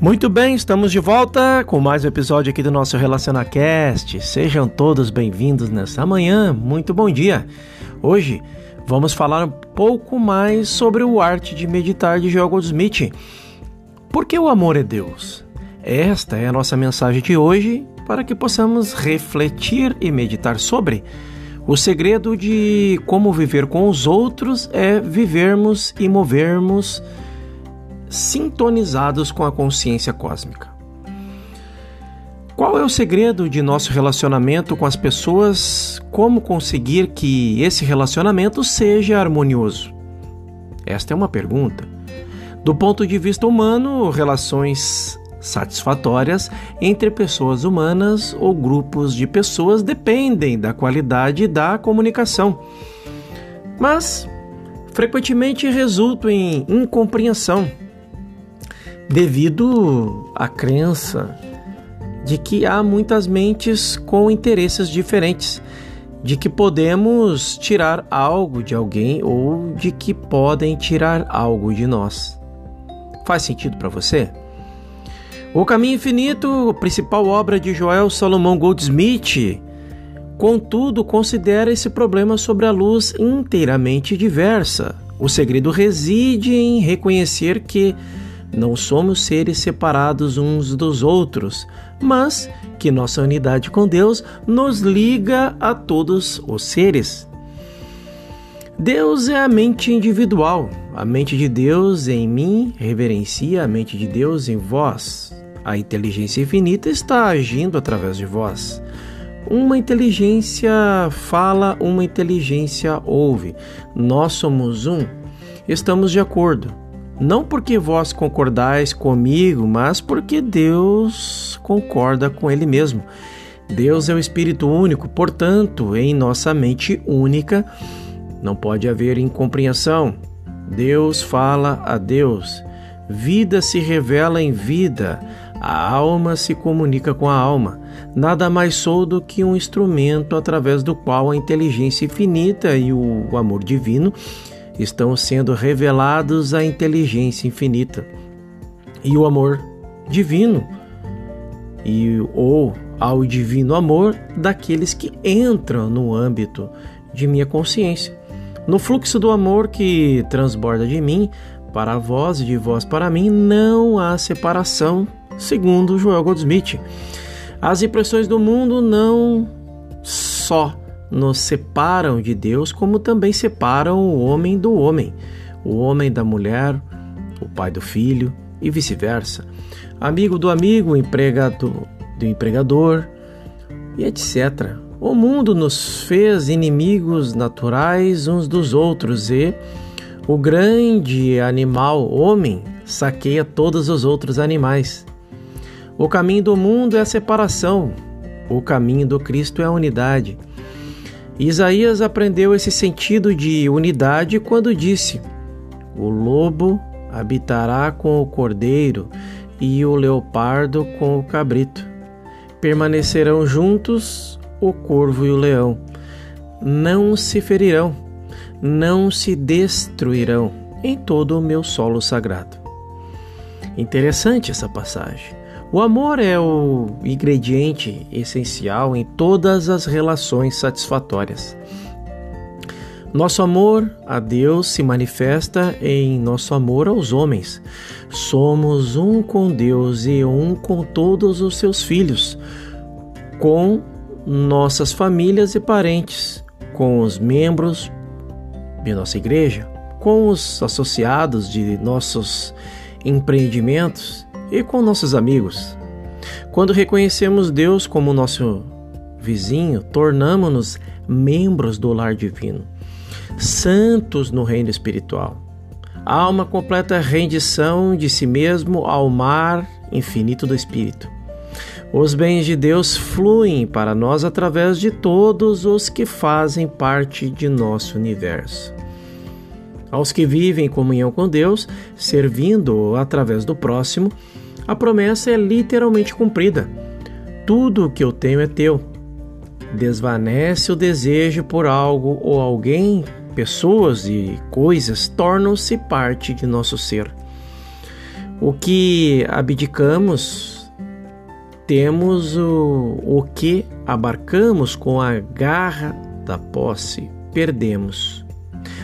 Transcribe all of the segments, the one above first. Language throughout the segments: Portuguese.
Muito bem, estamos de volta com mais um episódio aqui do nosso RelacionaCast. Sejam todos bem-vindos nessa manhã. Muito bom dia. Hoje vamos falar um pouco mais sobre o arte de meditar de Joel Goldsmith. Por que o amor é Deus? Esta é a nossa mensagem de hoje para que possamos refletir e meditar sobre. O segredo de como viver com os outros é vivermos e movermos sintonizados com a consciência cósmica. Qual é o segredo de nosso relacionamento com as pessoas? Como conseguir que esse relacionamento seja harmonioso? Esta é uma pergunta. Do ponto de vista humano, relações satisfatórias entre pessoas humanas ou grupos de pessoas dependem da qualidade da comunicação. Mas frequentemente resultam em incompreensão devido à crença de que há muitas mentes com interesses diferentes, de que podemos tirar algo de alguém ou de que podem tirar algo de nós. Faz sentido para você? O Caminho Infinito, principal obra de Joel Salomão Goldsmith, contudo, considera esse problema sobre a luz inteiramente diversa. O segredo reside em reconhecer que não somos seres separados uns dos outros, mas que nossa unidade com Deus nos liga a todos os seres. Deus é a mente individual. A mente de Deus em mim reverencia a mente de Deus em vós. A inteligência infinita está agindo através de vós. Uma inteligência fala, uma inteligência ouve. Nós somos um. Estamos de acordo não porque vós concordais comigo, mas porque Deus concorda com Ele mesmo. Deus é o Espírito único, portanto, em nossa mente única não pode haver incompreensão. Deus fala a Deus, vida se revela em vida, a alma se comunica com a alma. Nada mais sou do que um instrumento através do qual a inteligência infinita e o amor divino estão sendo revelados à inteligência infinita e o amor divino e ou ao divino amor daqueles que entram no âmbito de minha consciência. No fluxo do amor que transborda de mim para vós e de vós para mim, não há separação, segundo Joel Goldsmith. As impressões do mundo não só nos separam de Deus, como também separam o homem do homem, o homem da mulher, o pai do filho e vice-versa, amigo do amigo, empregado do empregador e etc. O mundo nos fez inimigos naturais uns dos outros e o grande animal, homem, saqueia todos os outros animais. O caminho do mundo é a separação, o caminho do Cristo é a unidade. Isaías aprendeu esse sentido de unidade quando disse: O lobo habitará com o cordeiro e o leopardo com o cabrito. Permanecerão juntos o corvo e o leão. Não se ferirão, não se destruirão em todo o meu solo sagrado. Interessante essa passagem. O amor é o ingrediente essencial em todas as relações satisfatórias. Nosso amor a Deus se manifesta em nosso amor aos homens. Somos um com Deus e um com todos os seus filhos, com nossas famílias e parentes, com os membros de nossa igreja, com os associados de nossos empreendimentos e com nossos amigos. Quando reconhecemos Deus como nosso vizinho, tornamos-nos membros do lar divino, santos no reino espiritual. Há uma completa rendição de si mesmo ao mar infinito do Espírito. Os bens de Deus fluem para nós através de todos os que fazem parte de nosso universo. Aos que vivem em comunhão com Deus, servindo-o através do próximo, a promessa é literalmente cumprida. Tudo o que eu tenho é teu. Desvanece o desejo por algo ou alguém, pessoas e coisas tornam-se parte de nosso ser. O que abdicamos, temos o, o que abarcamos com a garra da posse, perdemos.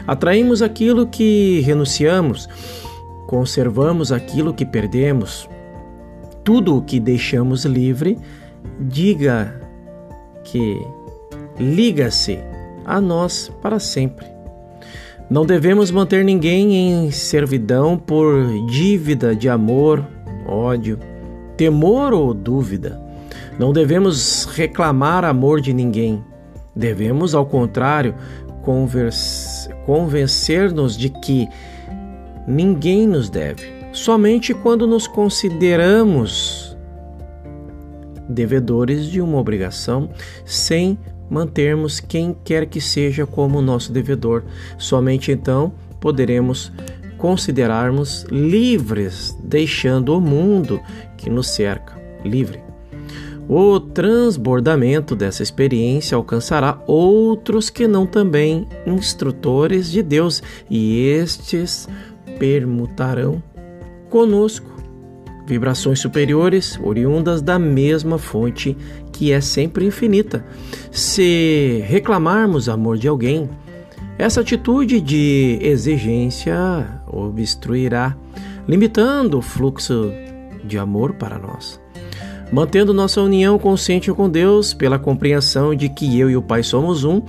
Atraímos aquilo que renunciamos, conservamos aquilo que perdemos. Tudo o que deixamos livre, diga que liga-se a nós para sempre. Não devemos manter ninguém em servidão por dívida de amor, ódio, temor ou dúvida. Não devemos reclamar amor de ninguém. Devemos, ao contrário, convencer-nos de que ninguém nos deve. Somente quando nos consideramos devedores de uma obrigação, sem mantermos quem quer que seja como nosso devedor. Somente então poderemos considerarmos livres, deixando o mundo que nos cerca livre. O transbordamento dessa experiência alcançará outros que não também instrutores de Deus, e estes permutarão conosco vibrações superiores oriundas da mesma fonte que é sempre infinita. Se reclamarmos amor de alguém, essa atitude de exigência obstruirá, limitando o fluxo de amor para nós. Mantendo nossa união consciente com Deus pela compreensão de que eu e o Pai somos um,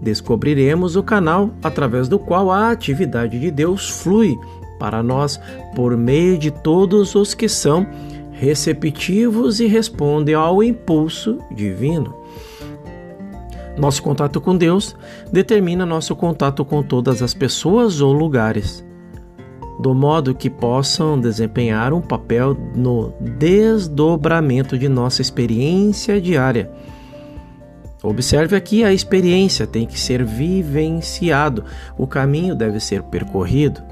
descobriremos o canal através do qual a atividade de Deus flui para nós por meio de todos os que são receptivos e respondem ao impulso divino. Nosso contato com Deus determina nosso contato com todas as pessoas ou lugares, do modo que possam desempenhar um papel no desdobramento de nossa experiência diária. Observe aqui a experiência tem que ser vivenciado, o caminho deve ser percorrido.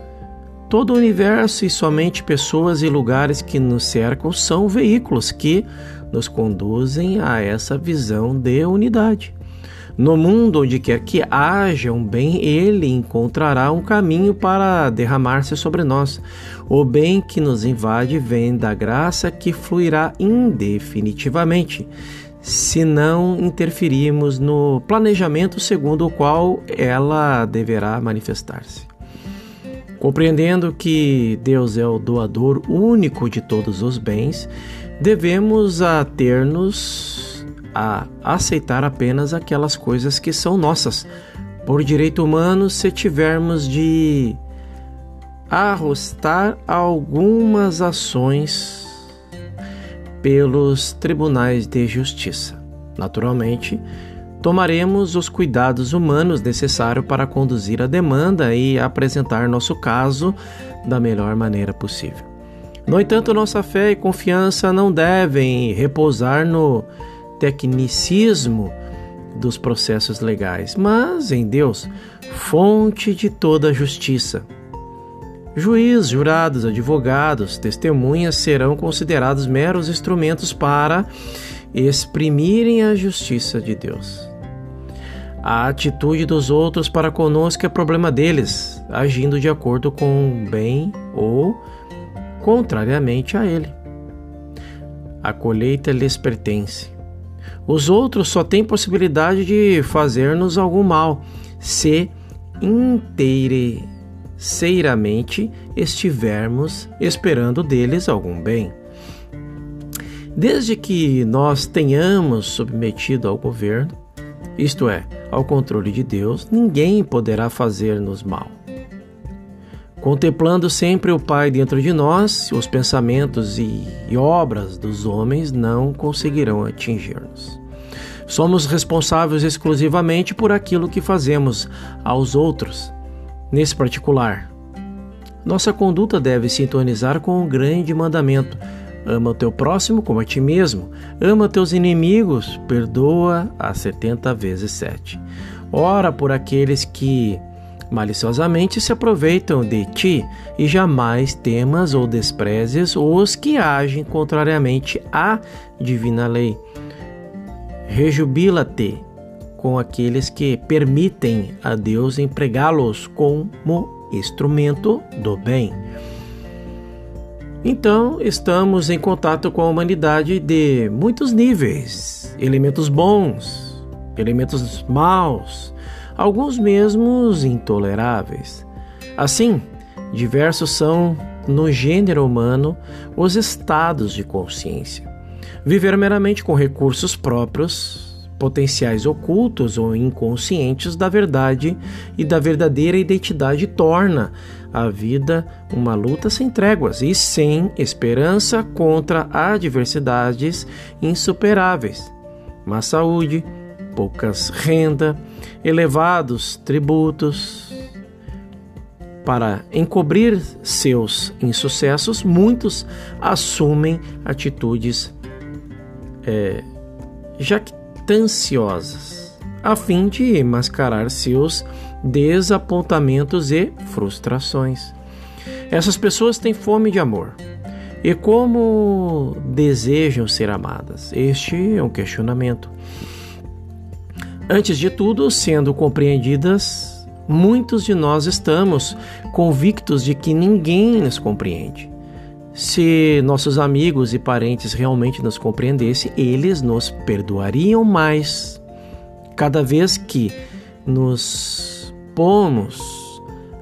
Todo o universo e somente pessoas e lugares que nos cercam são veículos que nos conduzem a essa visão de unidade. No mundo onde quer que haja um bem, ele encontrará um caminho para derramar-se sobre nós. O bem que nos invade vem da graça que fluirá indefinitivamente, se não interferirmos no planejamento segundo o qual ela deverá manifestar-se. Compreendendo que Deus é o doador único de todos os bens, devemos ater-nos a aceitar apenas aquelas coisas que são nossas, por direito humano, se tivermos de arrostar algumas ações pelos tribunais de justiça. Naturalmente, tomaremos os cuidados humanos necessários para conduzir a demanda e apresentar nosso caso da melhor maneira possível. No entanto, nossa fé e confiança não devem repousar no tecnicismo dos processos legais, mas em Deus, fonte de toda a justiça. Juiz, jurados, advogados, testemunhas serão considerados meros instrumentos para exprimirem a justiça de Deus. A atitude dos outros para conosco é problema deles, agindo de acordo com o bem ou contrariamente a ele. A colheita lhes pertence. Os outros só têm possibilidade de fazer-nos algum mal se inteiramente estivermos esperando deles algum bem. Desde que nós tenhamos submetido ao governo, isto é, ao controle de Deus, ninguém poderá fazer-nos mal. Contemplando sempre o Pai dentro de nós, os pensamentos e, e obras dos homens não conseguirão atingir-nos. Somos responsáveis exclusivamente por aquilo que fazemos aos outros. Nesse particular, nossa conduta deve sintonizar com o grande mandamento Ama o teu próximo como a ti mesmo. Ama teus inimigos, perdoa a setenta vezes sete. Ora por aqueles que maliciosamente se aproveitam de ti, e jamais temas ou desprezes os que agem contrariamente à divina lei. Rejubila-te com aqueles que permitem a Deus empregá-los como instrumento do bem. Então, estamos em contato com a humanidade de muitos níveis, elementos bons, elementos maus, alguns mesmos intoleráveis. Assim, diversos são, no gênero humano, os estados de consciência. Viver meramente com recursos próprios, potenciais ocultos ou inconscientes da verdade e da verdadeira identidade torna a vida uma luta sem tréguas e sem esperança contra adversidades insuperáveis. Má saúde, poucas renda, elevados tributos. Para encobrir seus insucessos, muitos assumem atitudes é, jactanciosas, a fim de mascarar seus desapontamentos e frustrações. Essas pessoas têm fome de amor. E como desejam ser amadas? Este é um questionamento. Antes de tudo, sendo compreendidas, muitos de nós estamos convictos de que ninguém nos compreende. Se nossos amigos e parentes realmente nos compreendessem, eles nos perdoariam mais. Cada vez que nos pomos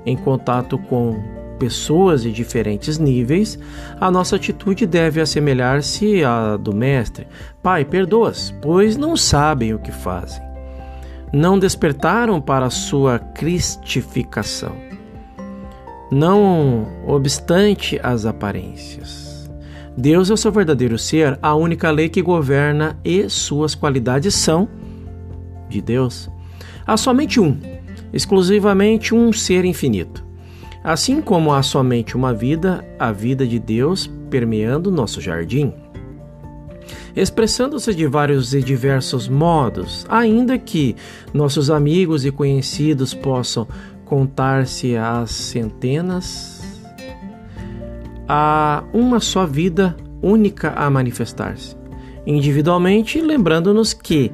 em contato com pessoas de diferentes níveis, a nossa atitude deve assemelhar-se à do Mestre. Pai, perdoas, pois não sabem o que fazem. Não despertaram para a sua cristificação. Não obstante as aparências. Deus é o seu verdadeiro ser, a única lei que governa e suas qualidades são de Deus. Há somente um, exclusivamente um ser infinito. Assim como há somente uma vida, a vida de Deus permeando nosso jardim. Expressando-se de vários e diversos modos, ainda que nossos amigos e conhecidos possam contar-se às centenas, há uma só vida única a manifestar-se. Individualmente, lembrando-nos que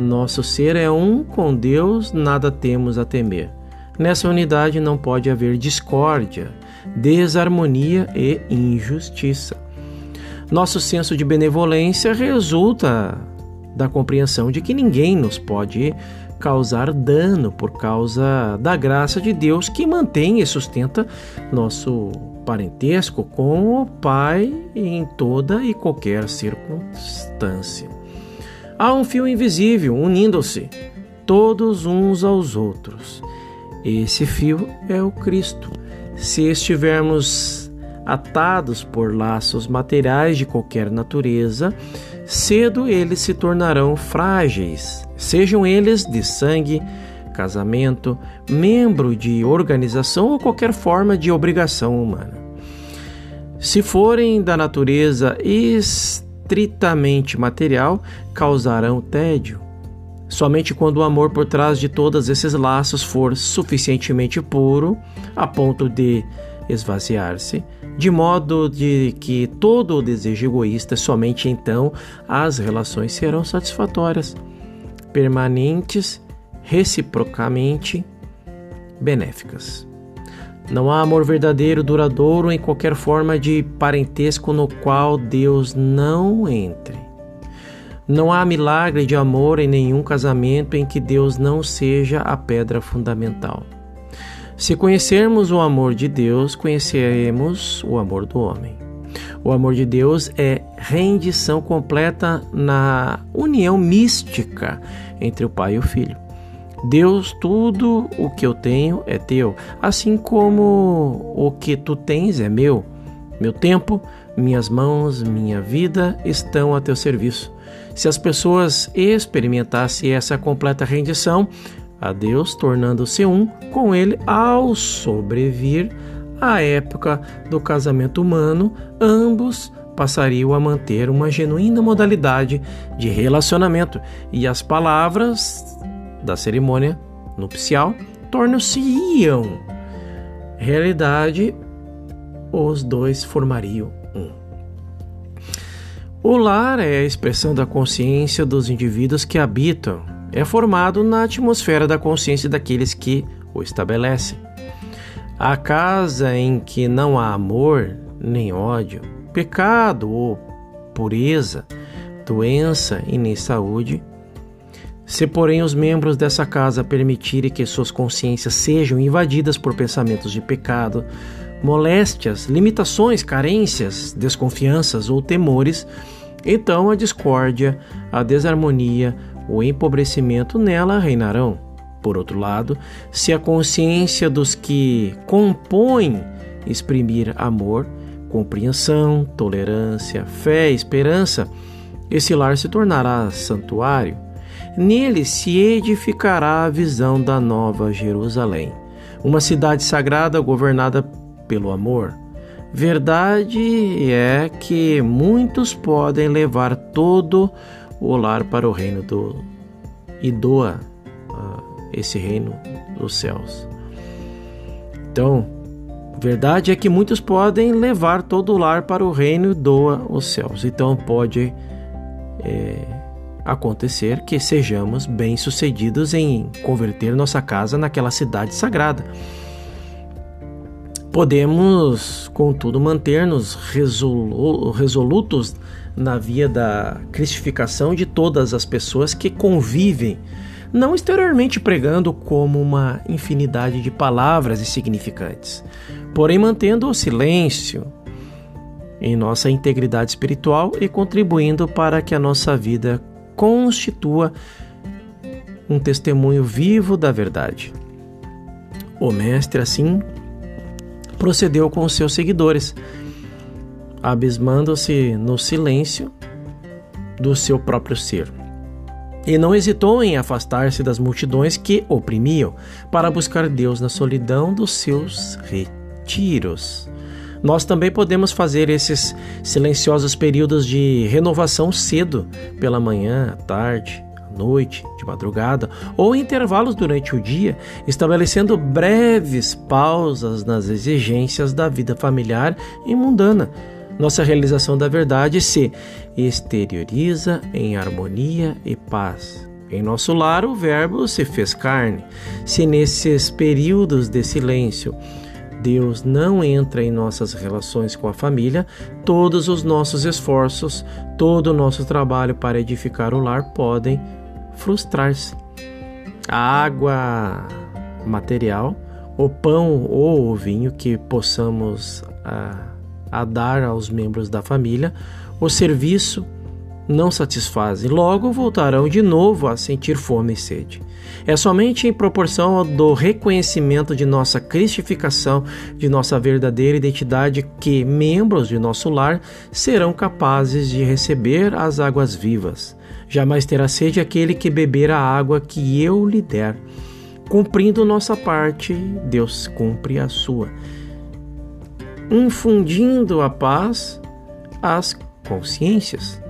nosso ser é um com Deus, nada temos a temer. Nessa unidade não pode haver discórdia, desarmonia e injustiça. Nosso senso de benevolência resulta da compreensão de que ninguém nos pode causar dano por causa da graça de Deus que mantém e sustenta nosso parentesco com o Pai em toda e qualquer circunstância. Há um fio invisível unindo-se todos uns aos outros. Esse fio é o Cristo. Se estivermos atados por laços materiais de qualquer natureza, cedo eles se tornarão frágeis, sejam eles de sangue, casamento, membro de organização ou qualquer forma de obrigação humana. Se forem da natureza externa, estritamente material causarão tédio. Somente quando o amor por trás de todos esses laços for suficientemente puro a ponto de esvaziar-se, de modo de que todo o desejo egoísta, somente então as relações serão satisfatórias, permanentes, reciprocamente benéficas. Não há amor verdadeiro, duradouro em qualquer forma de parentesco no qual Deus não entre. Não há milagre de amor em nenhum casamento em que Deus não seja a pedra fundamental. Se conhecermos o amor de Deus, conheceremos o amor do homem. O amor de Deus é rendição completa na união mística entre o Pai e o Filho. Deus, tudo o que eu tenho é teu, assim como o que tu tens é meu. Meu tempo, minhas mãos, minha vida estão a teu serviço. Se as pessoas experimentassem essa completa rendição a Deus, tornando-se um com Ele ao sobrevir à época do casamento humano, ambos passariam a manter uma genuína modalidade de relacionamento e as palavras da cerimônia nupcial tornam-se-iam realidade, os dois formariam um. O lar é a expressão da consciência dos indivíduos que habitam, é formado na atmosfera da consciência daqueles que o estabelecem. A casa em que não há amor nem ódio, pecado ou pureza, doença e nem saúde. Se, porém, os membros dessa casa permitirem que suas consciências sejam invadidas por pensamentos de pecado, moléstias, limitações, carências, desconfianças ou temores, então a discórdia, a desarmonia, o empobrecimento nela reinarão. Por outro lado, se a consciência dos que compõem exprimir amor, compreensão, tolerância, fé, esperança, esse lar se tornará santuário. Nele se edificará a visão da nova Jerusalém, uma cidade sagrada governada pelo amor. Verdade é que muitos podem levar todo o lar para o reino do e doa uh, esse reino dos céus. Então, verdade é que muitos podem levar todo o lar para o reino e doa os céus. Então pode é, acontecer que sejamos bem-sucedidos em converter nossa casa naquela cidade sagrada. Podemos, contudo, manter-nos resolutos na via da cristificação de todas as pessoas que convivem, não exteriormente pregando como uma infinidade de palavras insignificantes, porém mantendo o silêncio em nossa integridade espiritual e contribuindo para que a nossa vida constitua um testemunho vivo da verdade. O Mestre, assim, procedeu com os seus seguidores, abismando-se no silêncio do seu próprio ser. E não hesitou em afastar-se das multidões que oprimiam, para buscar Deus na solidão dos seus retiros. Nós também podemos fazer esses silenciosos períodos de renovação cedo, pela manhã, à tarde, noite, de madrugada ou intervalos durante o dia, estabelecendo breves pausas nas exigências da vida familiar e mundana. Nossa realização da verdade se exterioriza em harmonia e paz. Em nosso lar, o Verbo se fez carne. Se nesses períodos de silêncio Deus não entra em nossas relações com a família, todos os nossos esforços, todo o nosso trabalho para edificar o lar podem frustrar-se. A água material, o pão ou o vinho que possamos a, a dar aos membros da família, o serviço não satisfazem, logo voltarão de novo a sentir fome e sede. É somente em proporção do reconhecimento de nossa cristificação, de nossa verdadeira identidade, que membros de nosso lar serão capazes de receber as águas vivas. Jamais terá sede aquele que beber a água que eu lhe der. Cumprindo nossa parte, Deus cumpre a sua, infundindo a paz às consciências.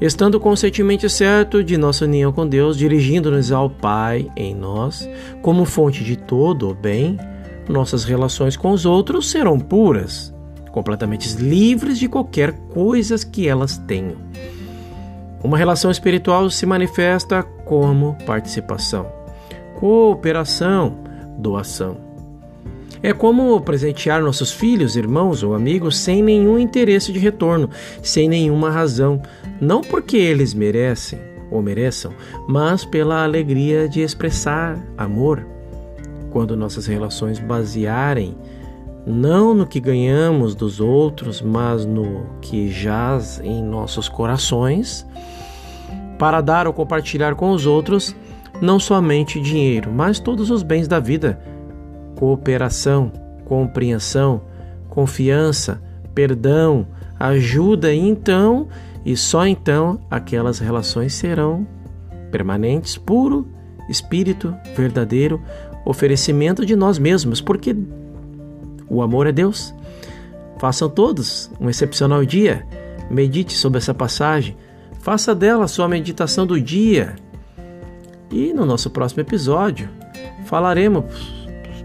Estando conscientemente certo de nossa união com Deus, dirigindo-nos ao Pai em nós, como fonte de todo o bem, nossas relações com os outros serão puras, completamente livres de qualquer coisa que elas tenham. Uma relação espiritual se manifesta como participação, cooperação, doação. É como presentear nossos filhos, irmãos ou amigos sem nenhum interesse de retorno, sem nenhuma razão, não porque eles merecem ou mereçam, mas pela alegria de expressar amor. Quando nossas relações basearem não no que ganhamos dos outros, mas no que jaz em nossos corações, para dar ou compartilhar com os outros não somente dinheiro, mas todos os bens da vida: cooperação, compreensão, confiança, perdão, ajuda, então, e só então, aquelas relações serão permanentes, puro, espírito verdadeiro, oferecimento de nós mesmos, porque o amor é Deus. Façam todos um excepcional dia. Medite sobre essa passagem. Faça dela a sua meditação do dia. E no nosso próximo episódio falaremos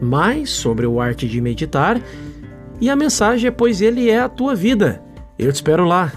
mais sobre o arte de meditar e a mensagem é pois ele é a tua vida. Eu te espero lá.